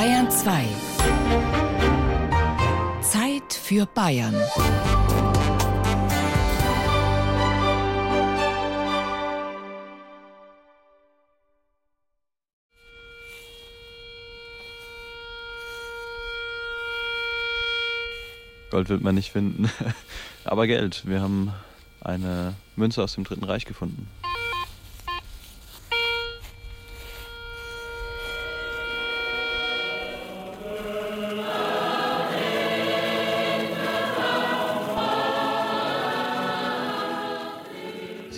Bayern 2. Zeit für Bayern. Gold wird man nicht finden. Aber Geld. Wir haben eine Münze aus dem Dritten Reich gefunden.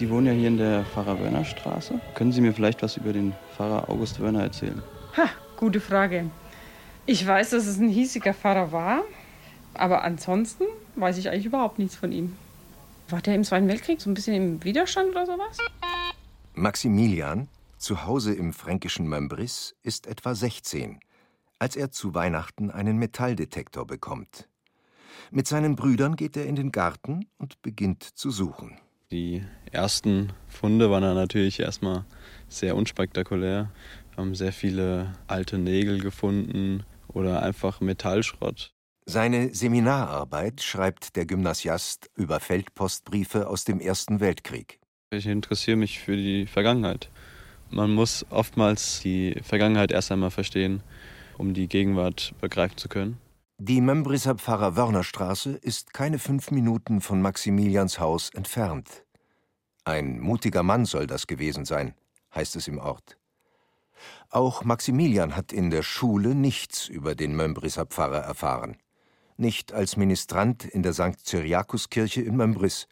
Sie wohnen ja hier in der Pfarrer-Wörner-Straße. Können Sie mir vielleicht was über den Pfarrer August Wörner erzählen? Ha, gute Frage. Ich weiß, dass es ein hiesiger Pfarrer war, aber ansonsten weiß ich eigentlich überhaupt nichts von ihm. War der im Zweiten Weltkrieg so ein bisschen im Widerstand oder sowas? Maximilian, zu Hause im fränkischen Mömbris, ist etwa 16, als er zu Weihnachten einen Metalldetektor bekommt. Mit seinen Brüdern geht er in den Garten und beginnt zu suchen. Die ersten Funde waren dann natürlich erstmal sehr unspektakulär. Wir haben sehr viele alte Nägel gefunden oder einfach Metallschrott. Seine Seminararbeit schreibt der Gymnasiast über Feldpostbriefe aus dem Ersten Weltkrieg. Ich interessiere mich für die Vergangenheit. Man muss oftmals die Vergangenheit erst einmal verstehen, um die Gegenwart begreifen zu können. Die Membrisser Pfarrer Wörnerstraße ist keine fünf Minuten von Maximilians Haus entfernt. Ein mutiger Mann soll das gewesen sein, heißt es im Ort. Auch Maximilian hat in der Schule nichts über den Membrisser Pfarrer erfahren nicht als Ministrant in der St. Cyriakuskirche in Mömbris.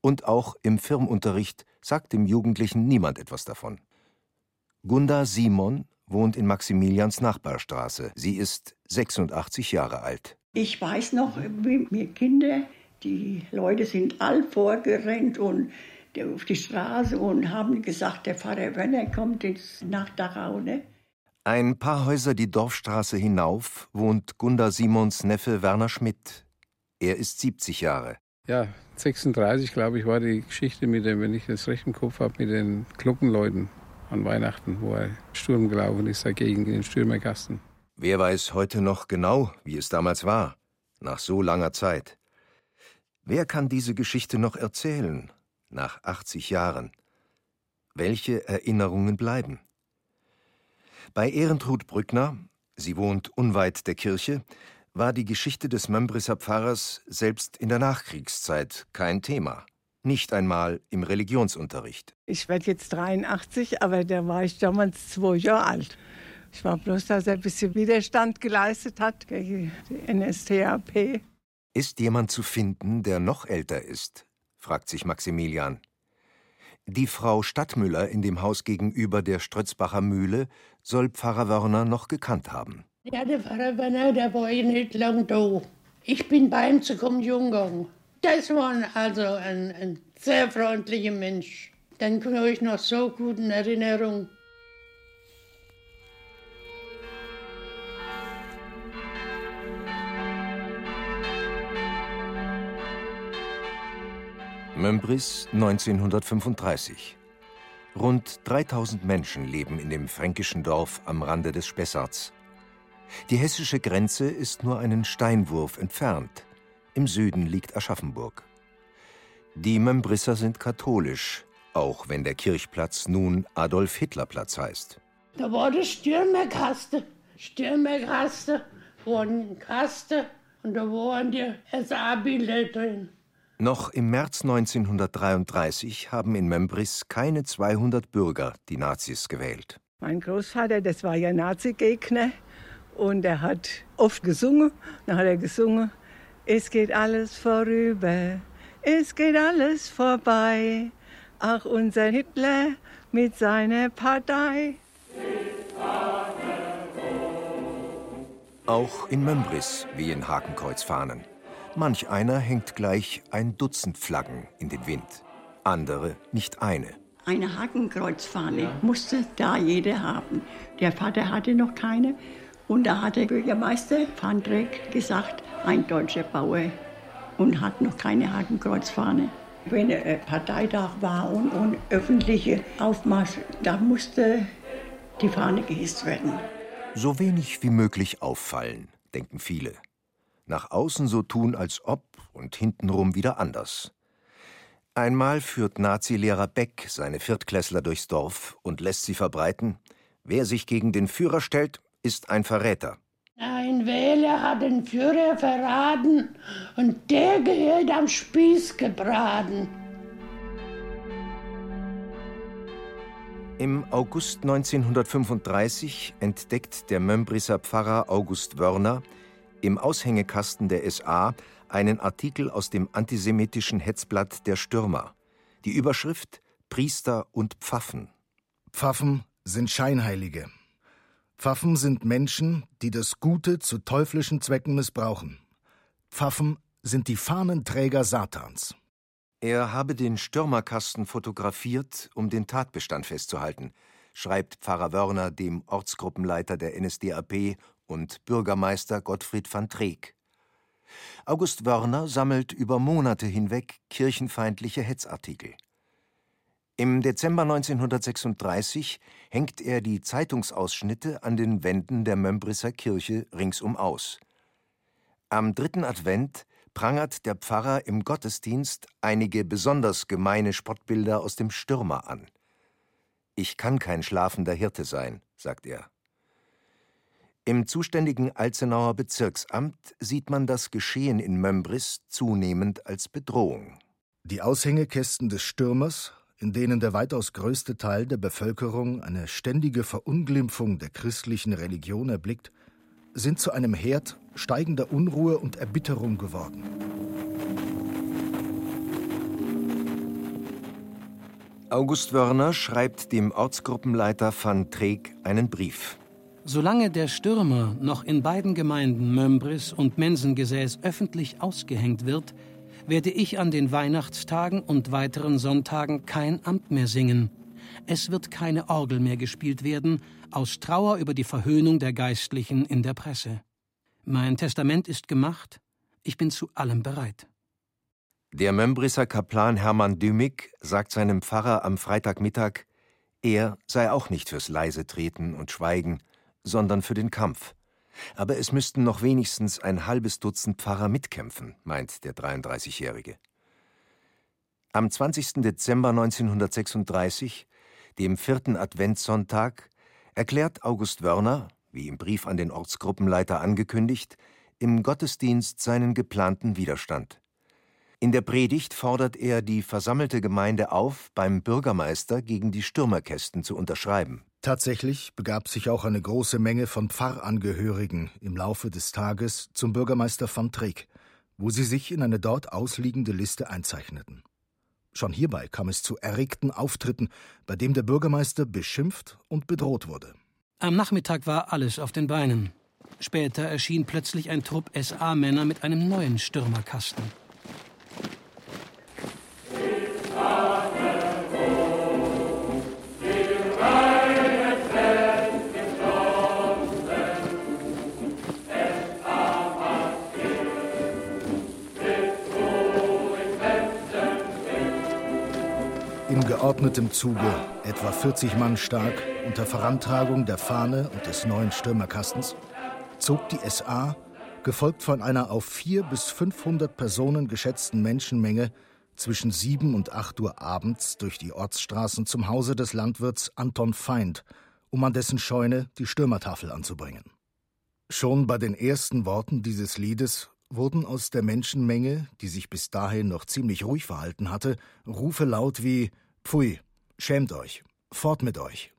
Und auch im Firmenunterricht sagt dem Jugendlichen niemand etwas davon. Gunda Simon wohnt in Maximilians Nachbarstraße. Sie ist 86 Jahre alt. Ich weiß noch, wie wir Kinder, die Leute sind all vorgerannt und auf die Straße und haben gesagt, der Pfarrer Werner kommt jetzt nach Dachau. Ne? Ein paar Häuser die Dorfstraße hinauf wohnt Gunda Simons Neffe Werner Schmidt. Er ist 70 Jahre. Ja, 36, glaube ich, war die Geschichte mit dem, wenn ich das recht im Kopf habe, mit den Glockenleuten an Weihnachten, wo er Sturm gelaufen ist dagegen in den Stürmerkasten. Wer weiß heute noch genau, wie es damals war, nach so langer Zeit? Wer kann diese Geschichte noch erzählen, nach 80 Jahren? Welche Erinnerungen bleiben? Bei Ehrentrud Brückner, sie wohnt unweit der Kirche, war die Geschichte des Mömbrisser Pfarrers selbst in der Nachkriegszeit kein Thema. Nicht einmal im Religionsunterricht. Ich werde jetzt 83, aber da war ich damals zwei Jahre alt. Ich war bloß, dass er ein bisschen Widerstand geleistet hat gegen die NSDAP. Ist jemand zu finden, der noch älter ist? fragt sich Maximilian. Die Frau Stadtmüller in dem Haus gegenüber der Strötzbacher Mühle soll Pfarrer Wörner noch gekannt haben. Ja, der Pfarrer Wörner, der war ja nicht lang da. Ich bin bei ihm zur Kommunion gegangen. Das war also ein, ein sehr freundlicher Mensch. Den kann ich noch so gut in Erinnerung. Mömbris 1935. Rund 3000 Menschen leben in dem fränkischen Dorf am Rande des Spessarts. Die hessische Grenze ist nur einen Steinwurf entfernt. Im Süden liegt Aschaffenburg. Die Membrisser sind katholisch, auch wenn der Kirchplatz nun Adolf-Hitler-Platz heißt. Da war der Stürmerkaste. Stürmerkaste, von Kaste und da waren die SA-Bilder drin. Noch im März 1933 haben in Membris keine 200 Bürger die Nazis gewählt. Mein Großvater, das war ja Nazi-Gegner und er hat oft gesungen. Dann hat er gesungen, es geht alles vorüber, es geht alles vorbei. Ach, unser Hitler mit seiner Partei. Auch in Membris wie in Hakenkreuzfahnen. Manch einer hängt gleich ein Dutzend Flaggen in den Wind, andere nicht eine. Eine Hakenkreuzfahne ja. musste da jeder haben. Der Vater hatte noch keine. Und da hat der Bürgermeister van Dreck gesagt, ein deutscher Bauer und hat noch keine Hakenkreuzfahne. Wenn ein Parteitag war und, und öffentliche Aufmarsch, da musste die Fahne gehisst werden. So wenig wie möglich auffallen, denken viele. Nach außen so tun, als ob und hintenrum wieder anders. Einmal führt Nazilehrer Beck seine Viertklässler durchs Dorf und lässt sie verbreiten: Wer sich gegen den Führer stellt, ist ein Verräter. Ein Wähler hat den Führer verraten und der gehört am Spieß gebraten. Im August 1935 entdeckt der Mömbrisser Pfarrer August Wörner im Aushängekasten der SA einen Artikel aus dem antisemitischen Hetzblatt Der Stürmer. Die Überschrift Priester und Pfaffen. Pfaffen sind Scheinheilige. Pfaffen sind Menschen, die das Gute zu teuflischen Zwecken missbrauchen. Pfaffen sind die Fahnenträger Satans. Er habe den Stürmerkasten fotografiert, um den Tatbestand festzuhalten, schreibt Pfarrer Wörner dem Ortsgruppenleiter der NSDAP und Bürgermeister Gottfried van Treek. August Wörner sammelt über Monate hinweg kirchenfeindliche Hetzartikel. Im Dezember 1936 hängt er die Zeitungsausschnitte an den Wänden der Mömbrisser Kirche ringsum aus. Am dritten Advent prangert der Pfarrer im Gottesdienst einige besonders gemeine Spottbilder aus dem Stürmer an. Ich kann kein schlafender Hirte sein, sagt er. Im zuständigen Alzenauer Bezirksamt sieht man das Geschehen in Mömbris zunehmend als Bedrohung. Die Aushängekästen des Stürmers, in denen der weitaus größte Teil der Bevölkerung eine ständige Verunglimpfung der christlichen Religion erblickt, sind zu einem Herd steigender Unruhe und Erbitterung geworden. August Wörner schreibt dem Ortsgruppenleiter van Treek einen Brief. Solange der Stürmer noch in beiden Gemeinden Mömbris und Mensengesäß öffentlich ausgehängt wird, werde ich an den Weihnachtstagen und weiteren Sonntagen kein Amt mehr singen. Es wird keine Orgel mehr gespielt werden, aus Trauer über die Verhöhnung der Geistlichen in der Presse. Mein Testament ist gemacht, ich bin zu allem bereit. Der Mömbrisser Kaplan Hermann Dümig sagt seinem Pfarrer am Freitagmittag, er sei auch nicht fürs leise Treten und Schweigen, sondern für den Kampf. Aber es müssten noch wenigstens ein halbes Dutzend Pfarrer mitkämpfen, meint der 33-Jährige. Am 20. Dezember 1936, dem vierten Adventssonntag, erklärt August Wörner, wie im Brief an den Ortsgruppenleiter angekündigt, im Gottesdienst seinen geplanten Widerstand. In der Predigt fordert er die versammelte Gemeinde auf, beim Bürgermeister gegen die Stürmerkästen zu unterschreiben. Tatsächlich begab sich auch eine große Menge von Pfarrangehörigen im Laufe des Tages zum Bürgermeister van Treek, wo sie sich in eine dort ausliegende Liste einzeichneten. Schon hierbei kam es zu erregten Auftritten, bei dem der Bürgermeister beschimpft und bedroht wurde. Am Nachmittag war alles auf den Beinen. Später erschien plötzlich ein Trupp SA-Männer mit einem neuen Stürmerkasten. Geordnetem Zuge, etwa 40 Mann stark, unter Vorantragung der Fahne und des neuen Stürmerkastens, zog die SA, gefolgt von einer auf vier bis 500 Personen geschätzten Menschenmenge, zwischen sieben und acht Uhr abends durch die Ortsstraßen zum Hause des Landwirts Anton Feind, um an dessen Scheune die Stürmertafel anzubringen. Schon bei den ersten Worten dieses Liedes wurden aus der Menschenmenge, die sich bis dahin noch ziemlich ruhig verhalten hatte, Rufe laut wie Pfui, schämt euch, fort mit euch.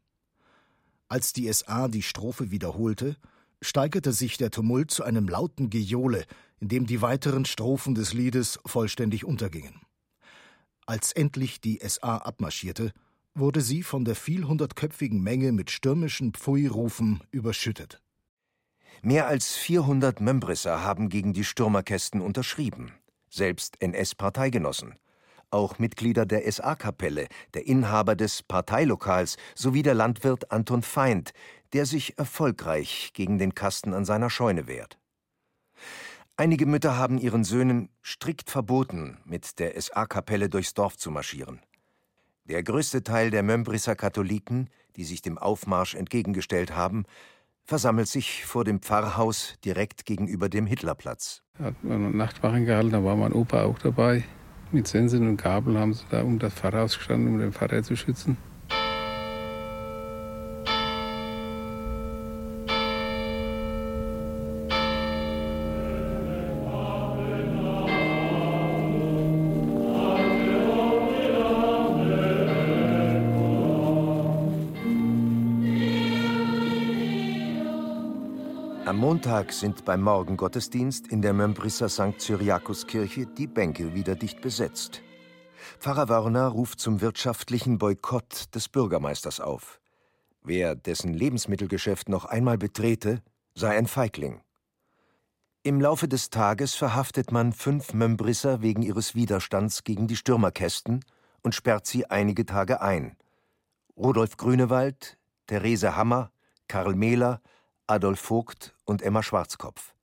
Als die SA die Strophe wiederholte, steigerte sich der Tumult zu einem lauten Gejohle, in dem die weiteren Strophen des Liedes vollständig untergingen. Als endlich die SA abmarschierte, wurde sie von der vielhundertköpfigen Menge mit stürmischen Pfui-Rufen überschüttet. Mehr als 400 Membrisser haben gegen die Stürmerkästen unterschrieben, selbst NS-Parteigenossen auch Mitglieder der SA-Kapelle, der Inhaber des Parteilokals sowie der Landwirt Anton Feind, der sich erfolgreich gegen den Kasten an seiner Scheune wehrt. Einige Mütter haben ihren Söhnen strikt verboten, mit der SA-Kapelle durchs Dorf zu marschieren. Der größte Teil der Mömbrisser Katholiken, die sich dem Aufmarsch entgegengestellt haben, versammelt sich vor dem Pfarrhaus direkt gegenüber dem Hitlerplatz. Hat man Nachtwachen gehalten, da war mein Opa auch dabei. Mit Sensen und Gabel haben sie da um das Pfarrhaus gestanden, um den Pfarrer zu schützen. Am Montag sind beim Morgengottesdienst in der Mömbrisser St. Cyriakuskirche die Bänke wieder dicht besetzt. Pfarrer Wörner ruft zum wirtschaftlichen Boykott des Bürgermeisters auf. Wer dessen Lebensmittelgeschäft noch einmal betrete, sei ein Feigling. Im Laufe des Tages verhaftet man fünf Mömbrisser wegen ihres Widerstands gegen die Stürmerkästen und sperrt sie einige Tage ein. Rudolf Grünewald, Therese Hammer, Karl Mehler, Adolf Vogt und Emma Schwarzkopf.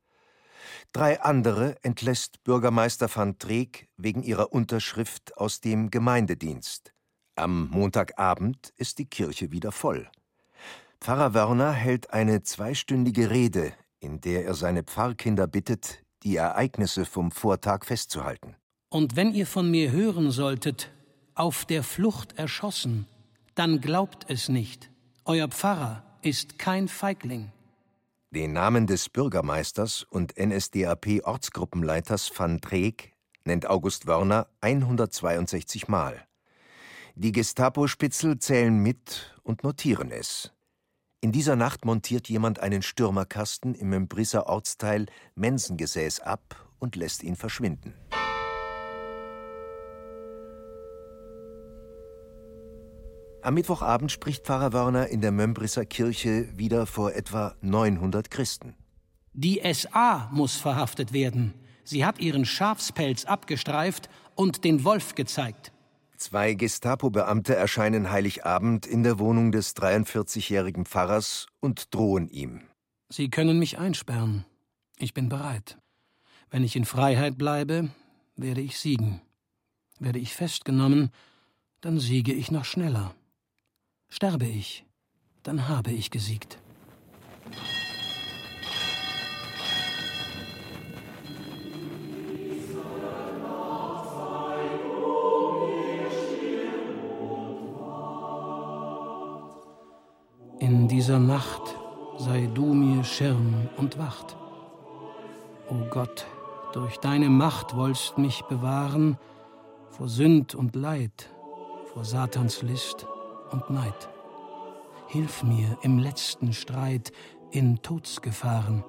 Drei andere entlässt Bürgermeister van Treek wegen ihrer Unterschrift aus dem Gemeindedienst. Am Montagabend ist die Kirche wieder voll. Pfarrer Wörner hält eine zweistündige Rede, in der er seine Pfarrkinder bittet, die Ereignisse vom Vortag festzuhalten. Und wenn ihr von mir hören solltet, auf der Flucht erschossen, dann glaubt es nicht. Euer Pfarrer ist kein Feigling. Den Namen des Bürgermeisters und NSDAP-Ortsgruppenleiters van Dreek nennt August Wörner 162 Mal. Die Gestapo-Spitzel zählen mit und notieren es. In dieser Nacht montiert jemand einen Stürmerkasten im Membrisser Ortsteil Mensengesäß ab und lässt ihn verschwinden. Am Mittwochabend spricht Pfarrer Wörner in der Mömbrisser Kirche wieder vor etwa 900 Christen. Die SA muss verhaftet werden. Sie hat ihren Schafspelz abgestreift und den Wolf gezeigt. Zwei Gestapo-Beamte erscheinen Heiligabend in der Wohnung des 43-jährigen Pfarrers und drohen ihm. Sie können mich einsperren. Ich bin bereit. Wenn ich in Freiheit bleibe, werde ich siegen. Werde ich festgenommen, dann siege ich noch schneller. Sterbe ich, dann habe ich gesiegt. In dieser Nacht sei du mir Schirm und Wacht. O Gott, durch deine Macht wollst mich bewahren vor Sünd und Leid, vor Satans List und Neid. Hilf mir im letzten Streit in Todsgefahren.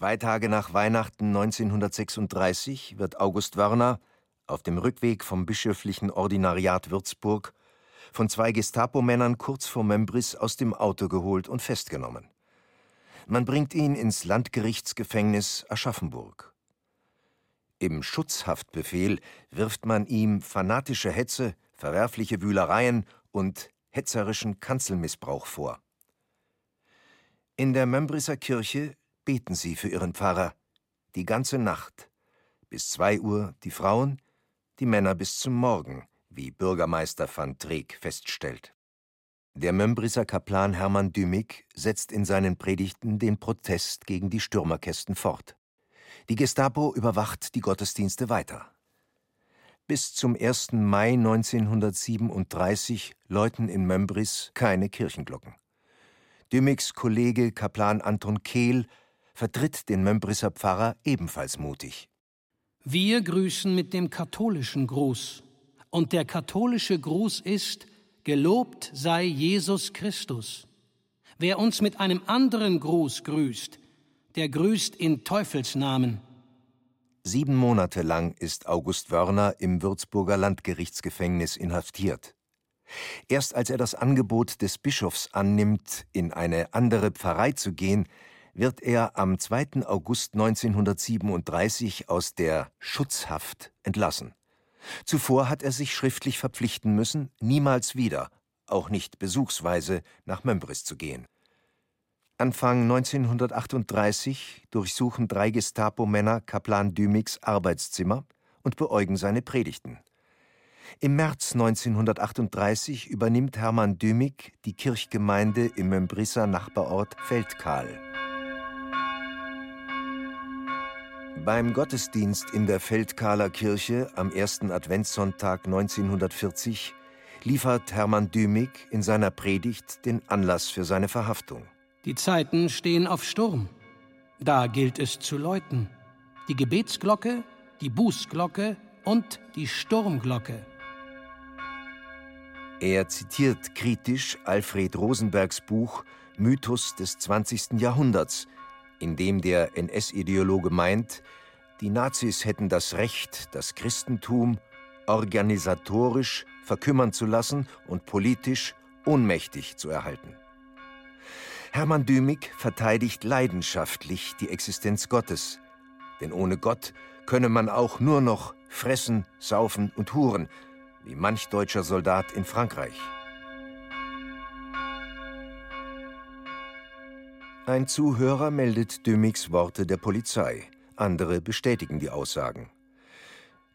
Zwei Tage nach Weihnachten 1936 wird August Wörner auf dem Rückweg vom bischöflichen Ordinariat Würzburg von zwei Gestapo-Männern kurz vor Membris aus dem Auto geholt und festgenommen. Man bringt ihn ins Landgerichtsgefängnis Aschaffenburg. Im Schutzhaftbefehl wirft man ihm fanatische Hetze, verwerfliche Wühlereien und hetzerischen Kanzelmissbrauch vor. In der Membrisser Kirche beten sie für ihren Pfarrer die ganze Nacht. Bis zwei Uhr die Frauen, die Männer bis zum Morgen, wie Bürgermeister van Treek feststellt. Der Membrisser Kaplan Hermann Dümig setzt in seinen Predigten den Protest gegen die Stürmerkästen fort. Die Gestapo überwacht die Gottesdienste weiter. Bis zum 1. Mai 1937 läuten in Membris keine Kirchenglocken. Dümigs Kollege Kaplan Anton Kehl vertritt den Membrisser Pfarrer ebenfalls mutig. Wir grüßen mit dem katholischen Gruß. Und der katholische Gruß ist, Gelobt sei Jesus Christus. Wer uns mit einem anderen Gruß grüßt, der grüßt in Teufelsnamen. Sieben Monate lang ist August Wörner im Würzburger Landgerichtsgefängnis inhaftiert. Erst als er das Angebot des Bischofs annimmt, in eine andere Pfarrei zu gehen, wird er am 2. August 1937 aus der Schutzhaft entlassen. Zuvor hat er sich schriftlich verpflichten müssen, niemals wieder, auch nicht besuchsweise, nach Membris zu gehen. Anfang 1938 durchsuchen drei Gestapo-Männer Kaplan Dümicks Arbeitszimmer und beäugen seine Predigten. Im März 1938 übernimmt Hermann Dümig die Kirchgemeinde im Mömbrisser Nachbarort Feldkahl. Beim Gottesdienst in der Feldkahler Kirche am ersten Adventssonntag 1940 liefert Hermann Dümig in seiner Predigt den Anlass für seine Verhaftung. Die Zeiten stehen auf Sturm. Da gilt es zu läuten. Die Gebetsglocke, die Bußglocke und die Sturmglocke. Er zitiert kritisch Alfred Rosenbergs Buch Mythos des 20. Jahrhunderts, in dem der NS-Ideologe meint, die Nazis hätten das Recht, das Christentum organisatorisch verkümmern zu lassen und politisch ohnmächtig zu erhalten. Hermann Dümig verteidigt leidenschaftlich die Existenz Gottes, denn ohne Gott könne man auch nur noch fressen, saufen und huren, wie manch deutscher Soldat in Frankreich. Ein Zuhörer meldet Dümmigs Worte der Polizei, andere bestätigen die Aussagen.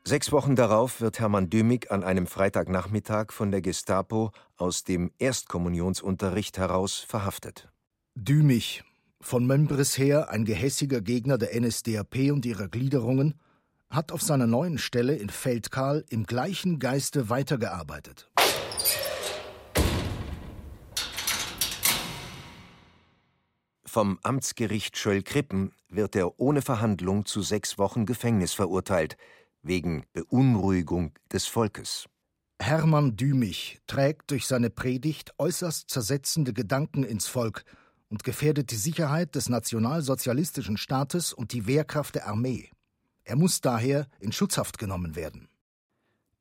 Sechs Wochen darauf wird Hermann Dümig an einem Freitagnachmittag von der Gestapo aus dem Erstkommunionsunterricht heraus verhaftet. Dümig, von Mömbris her ein gehässiger Gegner der NSDAP und ihrer Gliederungen, hat auf seiner neuen Stelle in Feldkahl im gleichen Geiste weitergearbeitet. Vom Amtsgericht Schöll-Krippen wird er ohne Verhandlung zu sechs Wochen Gefängnis verurteilt, wegen Beunruhigung des Volkes. Hermann Dümig trägt durch seine Predigt äußerst zersetzende Gedanken ins Volk und gefährdet die Sicherheit des nationalsozialistischen Staates und die Wehrkraft der Armee. Er muss daher in Schutzhaft genommen werden.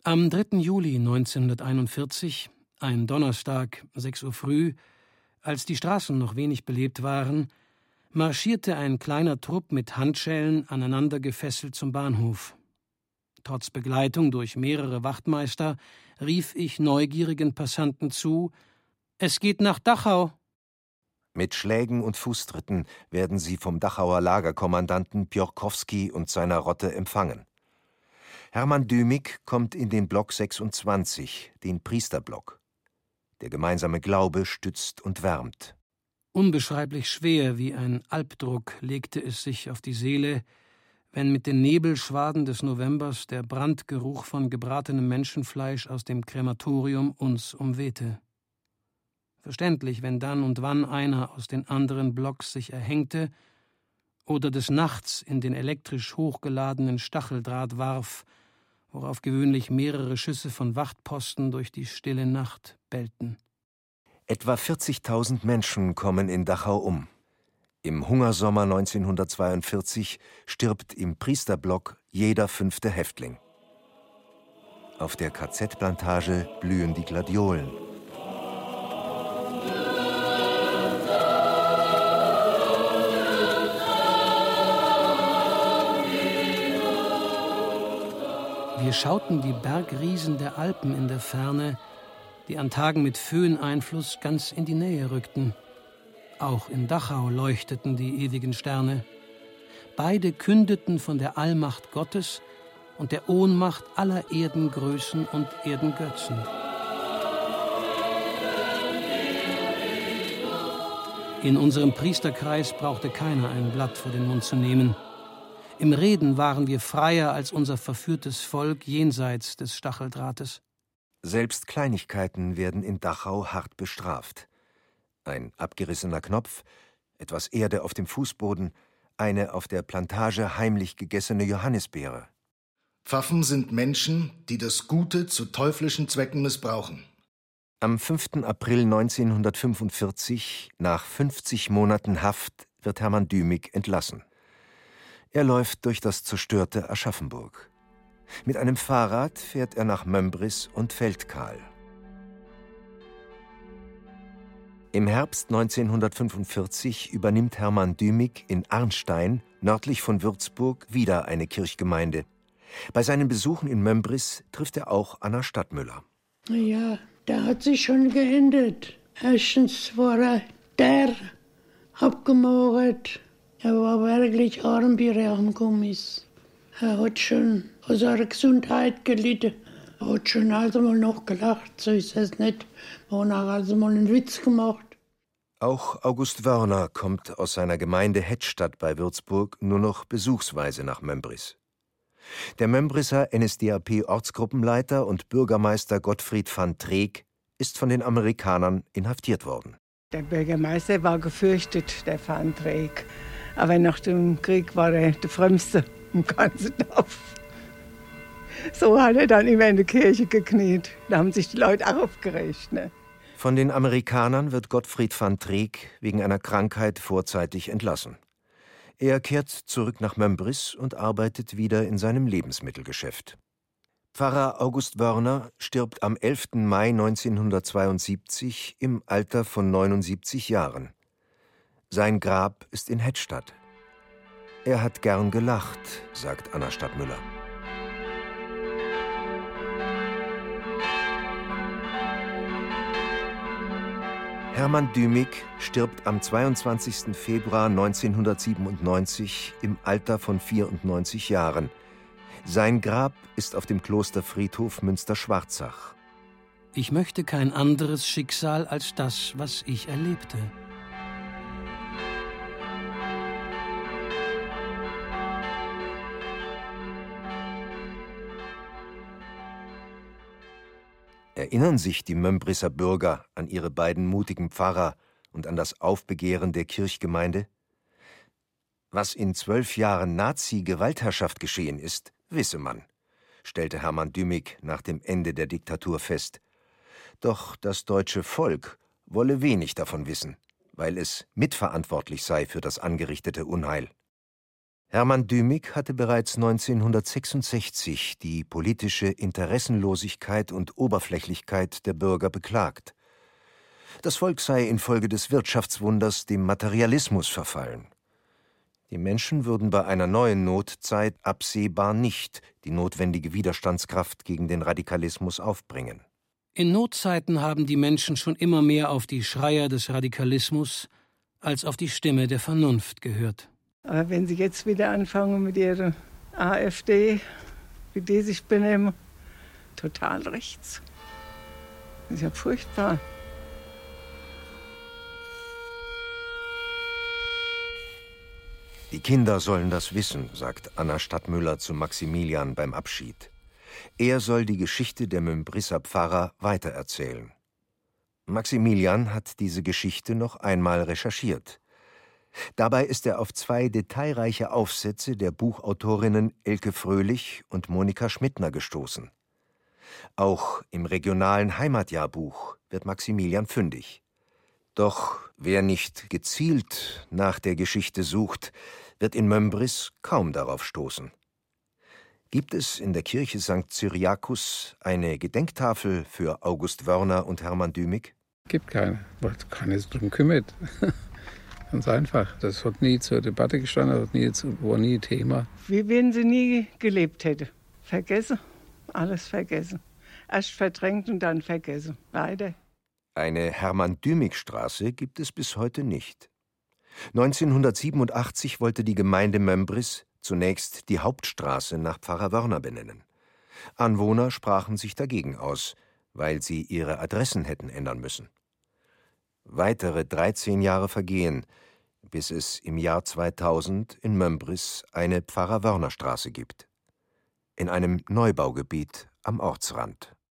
Am 3. Juli 1941, ein Donnerstag, 6 Uhr früh, als die Straßen noch wenig belebt waren, marschierte ein kleiner Trupp mit Handschellen aneinander gefesselt zum Bahnhof. Trotz Begleitung durch mehrere Wachtmeister rief ich neugierigen Passanten zu: Es geht nach Dachau. Mit Schlägen und Fußtritten werden sie vom Dachauer Lagerkommandanten Pjorkowski und seiner Rotte empfangen. Hermann Dümig kommt in den Block 26, den Priesterblock. Der gemeinsame Glaube stützt und wärmt. Unbeschreiblich schwer wie ein Albdruck legte es sich auf die Seele, wenn mit den Nebelschwaden des Novembers der Brandgeruch von gebratenem Menschenfleisch aus dem Krematorium uns umwehte. Verständlich, wenn dann und wann einer aus den anderen Blocks sich erhängte oder des Nachts in den elektrisch hochgeladenen Stacheldraht warf, worauf gewöhnlich mehrere Schüsse von Wachtposten durch die stille Nacht bellten. Etwa 40.000 Menschen kommen in Dachau um. Im Hungersommer 1942 stirbt im Priesterblock jeder fünfte Häftling. Auf der KZ-Plantage blühen die Gladiolen. Wir schauten die Bergriesen der Alpen in der Ferne, die an Tagen mit Föhneinfluss ganz in die Nähe rückten. Auch in Dachau leuchteten die ewigen Sterne. Beide kündeten von der Allmacht Gottes und der Ohnmacht aller Erdengrößen und Erdengötzen. In unserem Priesterkreis brauchte keiner ein Blatt vor den Mund zu nehmen. Im Reden waren wir freier als unser verführtes Volk jenseits des Stacheldrahtes. Selbst Kleinigkeiten werden in Dachau hart bestraft. Ein abgerissener Knopf, etwas Erde auf dem Fußboden, eine auf der Plantage heimlich gegessene Johannisbeere. Pfaffen sind Menschen, die das Gute zu teuflischen Zwecken missbrauchen. Am 5. April 1945, nach 50 Monaten Haft, wird Hermann Dümig entlassen. Er läuft durch das zerstörte Aschaffenburg. Mit einem Fahrrad fährt er nach Mömbris und Feldkahl. Im Herbst 1945 übernimmt Hermann Dümig in Arnstein, nördlich von Würzburg, wieder eine Kirchgemeinde. Bei seinen Besuchen in Mömbris trifft er auch Anna Stadtmüller. Ja, da hat sich schon geändert. Erstens war er der abgemagert. Er war wirklich arm, wie er angekommen ist. Er hat schon aus seiner Gesundheit gelitten. Er hat schon also mal noch gelacht, so ist es nicht. Er hat also mal einen Witz gemacht. Auch August Wörner kommt aus seiner Gemeinde Hettstadt bei Würzburg nur noch besuchsweise nach Mömbris. Der Mömbrisser NSDAP-Ortsgruppenleiter und Bürgermeister Gottfried van Treek ist von den Amerikanern inhaftiert worden. Der Bürgermeister war gefürchtet, der van Treek. Aber nach dem Krieg war er der Frömmste im ganzen Dorf. So hat er dann immer in der Kirche gekniet. Da haben sich die Leute auch aufgeregt. Ne? Von den Amerikanern wird Gottfried van Treek wegen einer Krankheit vorzeitig entlassen. Er kehrt zurück nach Mömbris und arbeitet wieder in seinem Lebensmittelgeschäft. Pfarrer August Wörner stirbt am 11. Mai 1972 im Alter von 79 Jahren. Sein Grab ist in Hettstadt. Er hat gern gelacht, sagt Anna Stadtmüller. Hermann Dümig stirbt am 22. Februar 1997 im Alter von 94 Jahren. Sein Grab ist auf dem Klosterfriedhof Münster-Schwarzach. Ich möchte kein anderes Schicksal als das, was ich erlebte. Erinnern sich die Mömbrisser Bürger an ihre beiden mutigen Pfarrer und an das Aufbegehren der Kirchgemeinde? Was in zwölf Jahren Nazi-Gewaltherrschaft geschehen ist, wisse man, stellte Hermann Dümig nach dem Ende der Diktatur fest. Doch das deutsche Volk wolle wenig davon wissen, weil es mitverantwortlich sei für das angerichtete Unheil. Hermann Dümig hatte bereits 1966 die politische Interessenlosigkeit und Oberflächlichkeit der Bürger beklagt. Das Volk sei infolge des Wirtschaftswunders dem Materialismus verfallen. Die Menschen würden bei einer neuen Notzeit absehbar nicht die notwendige Widerstandskraft gegen den Radikalismus aufbringen. In Notzeiten haben die Menschen schon immer mehr auf die Schreier des Radikalismus als auf die Stimme der Vernunft gehört. Aber wenn Sie jetzt wieder anfangen mit Ihrer AfD, wie die sich benehmen, total rechts. Das ist ja furchtbar. Die Kinder sollen das wissen, sagt Anna Stadtmüller zu Maximilian beim Abschied. Er soll die Geschichte der Mümbrisser Pfarrer weitererzählen. Maximilian hat diese Geschichte noch einmal recherchiert. Dabei ist er auf zwei detailreiche Aufsätze der Buchautorinnen Elke Fröhlich und Monika Schmidtner gestoßen. Auch im regionalen Heimatjahrbuch wird Maximilian fündig. Doch wer nicht gezielt nach der Geschichte sucht, wird in Mömbris kaum darauf stoßen. Gibt es in der Kirche St. Cyriakus eine Gedenktafel für August Wörner und Hermann Dümig? Gibt keine, weil keiner sich darum kümmert. Ganz einfach. Das hat nie zur Debatte gestanden, das nie, war nie Thema. Wie wenn sie nie gelebt hätte. Vergessen, alles vergessen. Erst verdrängt und dann vergessen. Beide. Eine Hermann-Dümig-Straße gibt es bis heute nicht. 1987 wollte die Gemeinde Mömbris zunächst die Hauptstraße nach Pfarrer Wörner benennen. Anwohner sprachen sich dagegen aus, weil sie ihre Adressen hätten ändern müssen. Weitere 13 Jahre vergehen, bis es im Jahr 2000 in Mömbris eine Pfarrer-Wörner-Straße gibt. In einem Neubaugebiet am Ortsrand.